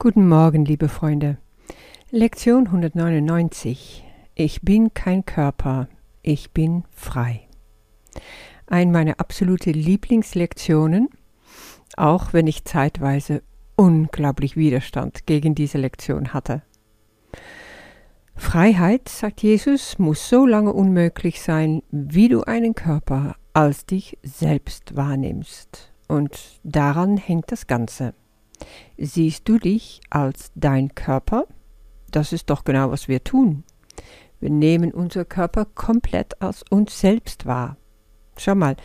Guten Morgen, liebe Freunde. Lektion 199. Ich bin kein Körper, ich bin frei. Ein meiner absolute Lieblingslektionen, auch wenn ich zeitweise unglaublich Widerstand gegen diese Lektion hatte. Freiheit, sagt Jesus, muss so lange unmöglich sein, wie du einen Körper als dich selbst wahrnimmst. Und daran hängt das Ganze. Siehst du dich als dein Körper? Das ist doch genau, was wir tun. Wir nehmen unser Körper komplett als uns selbst wahr. Schau mal,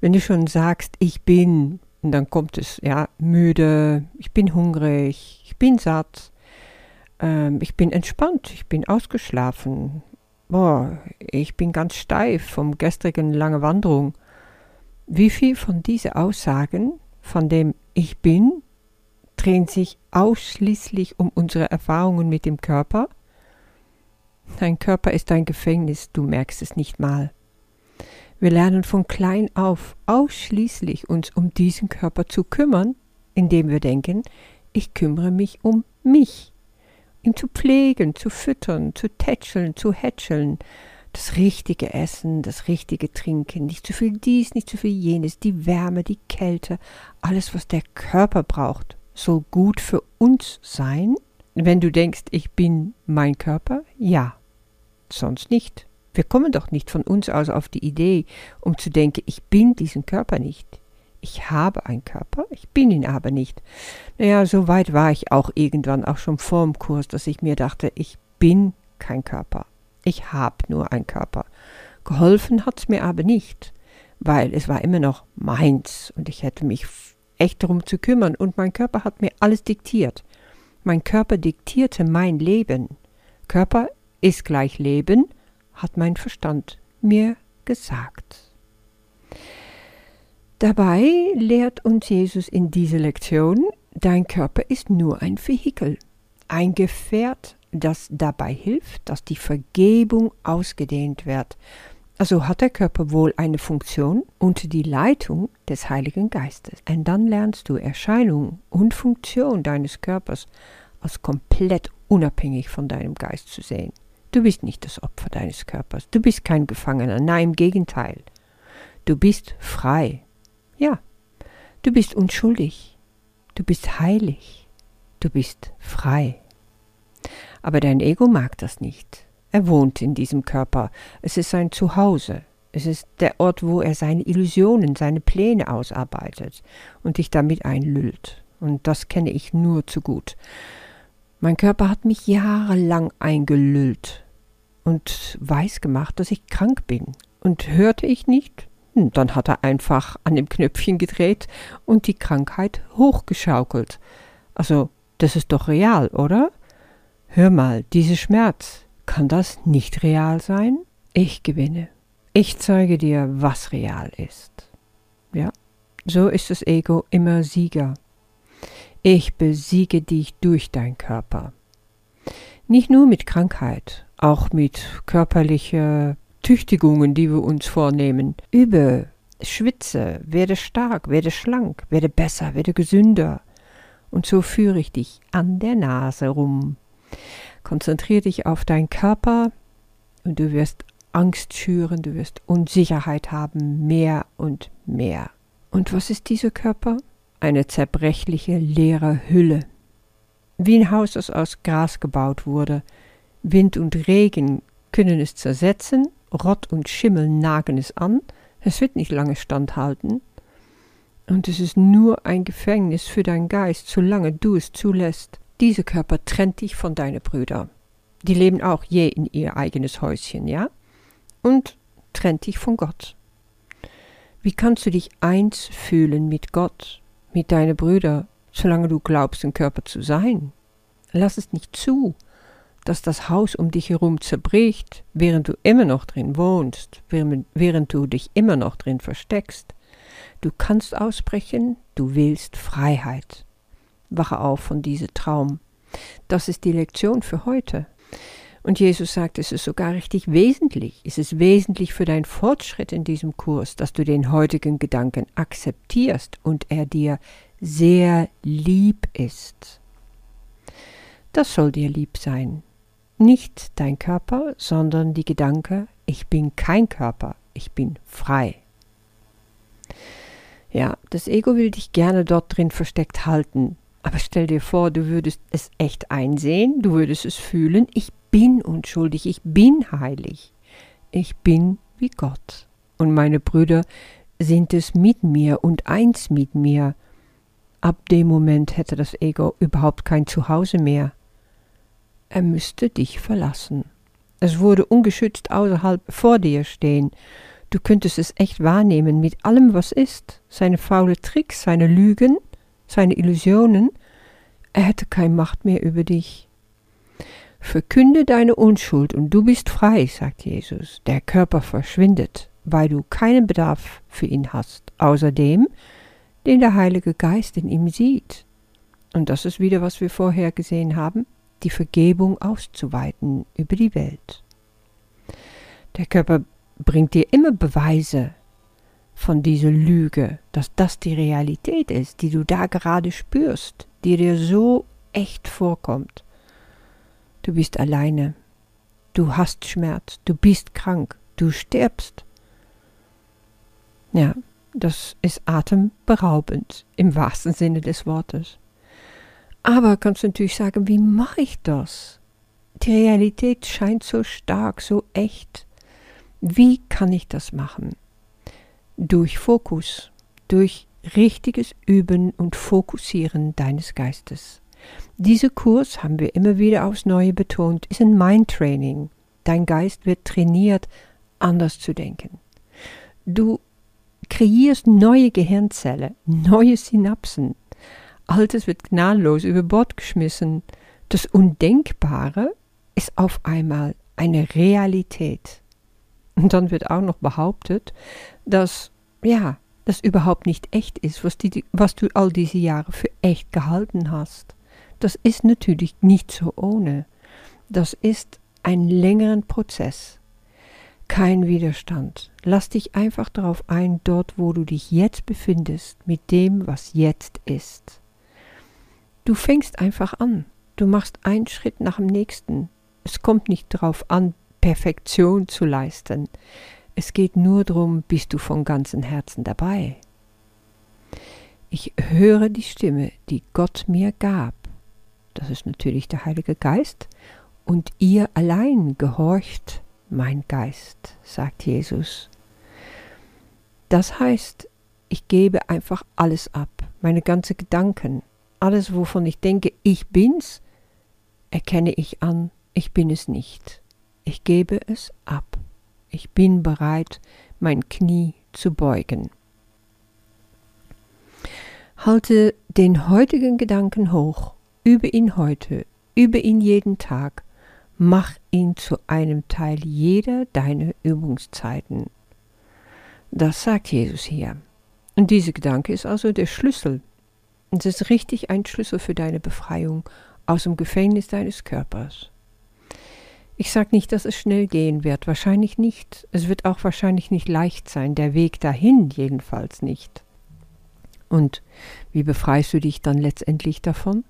wenn du schon sagst, ich bin, und dann kommt es, ja, müde, ich bin hungrig, ich bin satt, ähm, ich bin entspannt, ich bin ausgeschlafen, boah, ich bin ganz steif vom gestrigen lange Wanderung. Wie viel von diesen Aussagen, von dem ich bin, drehen sich ausschließlich um unsere Erfahrungen mit dem Körper? Dein Körper ist ein Gefängnis, du merkst es nicht mal. Wir lernen von klein auf ausschließlich uns um diesen Körper zu kümmern, indem wir denken, ich kümmere mich um mich. Ihn zu pflegen, zu füttern, zu tätscheln, zu hätscheln, das richtige Essen, das richtige Trinken, nicht zu viel dies, nicht zu viel jenes, die Wärme, die Kälte, alles, was der Körper braucht, soll gut für uns sein? Wenn du denkst, ich bin mein Körper, ja, sonst nicht. Wir kommen doch nicht von uns aus auf die Idee, um zu denken, ich bin diesen Körper nicht. Ich habe einen Körper, ich bin ihn aber nicht. Naja, so weit war ich auch irgendwann, auch schon vor dem Kurs, dass ich mir dachte, ich bin kein Körper. Ich habe nur einen Körper. Geholfen hat's mir aber nicht, weil es war immer noch meins und ich hätte mich echt darum zu kümmern und mein Körper hat mir alles diktiert. Mein Körper diktierte mein Leben. Körper ist gleich Leben, hat mein Verstand mir gesagt. Dabei lehrt uns Jesus in dieser Lektion, dein Körper ist nur ein Vehikel, ein Gefährt, das dabei hilft, dass die Vergebung ausgedehnt wird, also hat der Körper wohl eine Funktion unter die Leitung des Heiligen Geistes. Und dann lernst du Erscheinung und Funktion deines Körpers als komplett unabhängig von deinem Geist zu sehen. Du bist nicht das Opfer deines Körpers. Du bist kein Gefangener. Nein, im Gegenteil. Du bist frei. Ja, du bist unschuldig. Du bist heilig. Du bist frei. Aber dein Ego mag das nicht. Er wohnt in diesem Körper. Es ist sein Zuhause. Es ist der Ort, wo er seine Illusionen, seine Pläne ausarbeitet und dich damit einlüllt. Und das kenne ich nur zu gut. Mein Körper hat mich jahrelang eingelüllt und weiß gemacht, dass ich krank bin. Und hörte ich nicht, hm, dann hat er einfach an dem Knöpfchen gedreht und die Krankheit hochgeschaukelt. Also, das ist doch real, oder? Hör mal, dieser Schmerz, kann das nicht real sein? Ich gewinne. Ich zeige dir, was real ist. Ja, so ist das Ego immer Sieger. Ich besiege dich durch dein Körper. Nicht nur mit Krankheit, auch mit körperlichen Tüchtigungen, die wir uns vornehmen. Übe, schwitze, werde stark, werde schlank, werde besser, werde gesünder. Und so führe ich dich an der Nase rum. Konzentriere dich auf deinen Körper und du wirst Angst schüren, du wirst Unsicherheit haben, mehr und mehr. Und was ist dieser Körper? Eine zerbrechliche, leere Hülle. Wie ein Haus, das aus Gras gebaut wurde. Wind und Regen können es zersetzen, Rott und Schimmel nagen es an, es wird nicht lange standhalten. Und es ist nur ein Gefängnis für deinen Geist, solange du es zulässt. Dieser Körper trennt dich von deinen Brüdern. Die leben auch je in ihr eigenes Häuschen, ja? Und trennt dich von Gott. Wie kannst du dich eins fühlen mit Gott, mit deinen Brüdern, solange du glaubst, ein Körper zu sein? Lass es nicht zu, dass das Haus um dich herum zerbricht, während du immer noch drin wohnst, während, während du dich immer noch drin versteckst. Du kannst ausbrechen, du willst Freiheit wache auf von diesem Traum. Das ist die Lektion für heute. Und Jesus sagt, es ist sogar richtig wesentlich. Es ist wesentlich für deinen Fortschritt in diesem Kurs, dass du den heutigen Gedanken akzeptierst und er dir sehr lieb ist. Das soll dir lieb sein. Nicht dein Körper, sondern die Gedanke, ich bin kein Körper, ich bin frei. Ja, das Ego will dich gerne dort drin versteckt halten. Aber stell dir vor, du würdest es echt einsehen, du würdest es fühlen, ich bin unschuldig, ich bin heilig, ich bin wie Gott. Und meine Brüder sind es mit mir und eins mit mir. Ab dem Moment hätte das Ego überhaupt kein Zuhause mehr. Er müsste dich verlassen. Es würde ungeschützt außerhalb vor dir stehen. Du könntest es echt wahrnehmen mit allem, was ist, seine faule Tricks, seine Lügen, seine Illusionen. Er hätte keine Macht mehr über dich. Verkünde deine Unschuld und du bist frei, sagt Jesus. Der Körper verschwindet, weil du keinen Bedarf für ihn hast, außer dem, den der Heilige Geist in ihm sieht. Und das ist wieder, was wir vorher gesehen haben, die Vergebung auszuweiten über die Welt. Der Körper bringt dir immer Beweise von dieser Lüge, dass das die Realität ist, die du da gerade spürst, die dir so echt vorkommt. Du bist alleine, du hast Schmerz, du bist krank, du stirbst. Ja, das ist atemberaubend im wahrsten Sinne des Wortes. Aber kannst du natürlich sagen, wie mache ich das? Die Realität scheint so stark, so echt. Wie kann ich das machen? Durch Fokus, durch richtiges Üben und Fokussieren deines Geistes. Dieser Kurs, haben wir immer wieder aufs Neue betont, ist ein Mind-Training. Dein Geist wird trainiert, anders zu denken. Du kreierst neue Gehirnzellen, neue Synapsen. Altes wird gnadenlos über Bord geschmissen. Das Undenkbare ist auf einmal eine Realität. Und dann wird auch noch behauptet, dass, ja, das überhaupt nicht echt ist, was, die, was du all diese Jahre für echt gehalten hast. Das ist natürlich nicht so ohne. Das ist ein längeren Prozess. Kein Widerstand. Lass dich einfach darauf ein, dort, wo du dich jetzt befindest, mit dem, was jetzt ist. Du fängst einfach an. Du machst einen Schritt nach dem nächsten. Es kommt nicht darauf an, Perfektion zu leisten. Es geht nur darum, bist du von ganzem Herzen dabei. Ich höre die Stimme, die Gott mir gab. Das ist natürlich der Heilige Geist. Und ihr allein gehorcht mein Geist, sagt Jesus. Das heißt, ich gebe einfach alles ab, meine ganzen Gedanken, alles, wovon ich denke, ich bin's, erkenne ich an, ich bin es nicht. Ich gebe es ab. Ich bin bereit, mein Knie zu beugen. Halte den heutigen Gedanken hoch, übe ihn heute, übe ihn jeden Tag, mach ihn zu einem Teil jeder deiner Übungszeiten. Das sagt Jesus hier. Und dieser Gedanke ist also der Schlüssel. Es ist richtig ein Schlüssel für deine Befreiung aus dem Gefängnis deines Körpers. Ich sage nicht, dass es schnell gehen wird, wahrscheinlich nicht. Es wird auch wahrscheinlich nicht leicht sein, der Weg dahin jedenfalls nicht. Und wie befreist du dich dann letztendlich davon?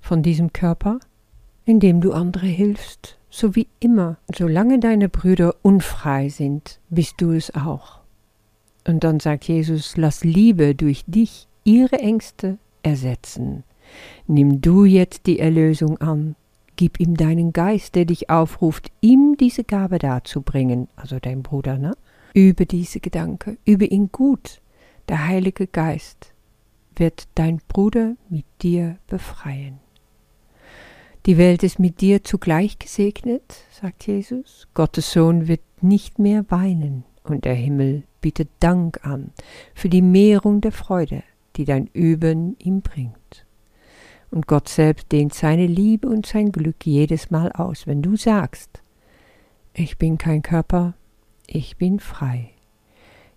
Von diesem Körper? Indem du andere hilfst, so wie immer. Solange deine Brüder unfrei sind, bist du es auch. Und dann sagt Jesus, lass Liebe durch dich ihre Ängste ersetzen. Nimm du jetzt die Erlösung an Gib ihm deinen Geist, der dich aufruft, ihm diese Gabe darzubringen, also dein Bruder, ne? Übe diese Gedanke, übe ihn gut. Der Heilige Geist wird dein Bruder mit dir befreien. Die Welt ist mit dir zugleich gesegnet, sagt Jesus. Gottes Sohn wird nicht mehr weinen und der Himmel bietet Dank an für die Mehrung der Freude, die dein Üben ihm bringt. Und Gott selbst dehnt seine Liebe und sein Glück jedes Mal aus, wenn du sagst, ich bin kein Körper, ich bin frei.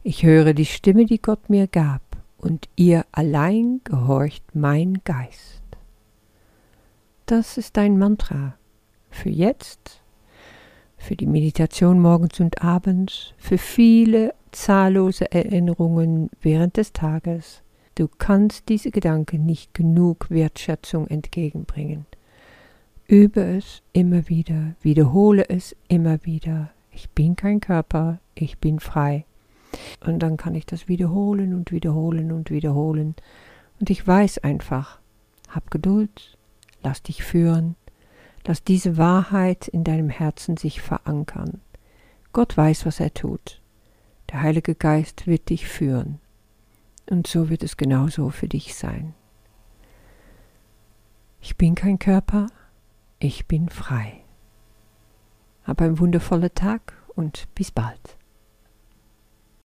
Ich höre die Stimme, die Gott mir gab, und ihr allein gehorcht mein Geist. Das ist dein Mantra für jetzt, für die Meditation morgens und abends, für viele zahllose Erinnerungen während des Tages, Du kannst diese Gedanken nicht genug Wertschätzung entgegenbringen. Übe es immer wieder, wiederhole es immer wieder. Ich bin kein Körper, ich bin frei. Und dann kann ich das wiederholen und wiederholen und wiederholen. Und ich weiß einfach, hab Geduld, lass dich führen, lass diese Wahrheit in deinem Herzen sich verankern. Gott weiß, was er tut. Der Heilige Geist wird dich führen. Und so wird es genauso für dich sein. Ich bin kein Körper, ich bin frei. Hab einen wundervollen Tag und bis bald.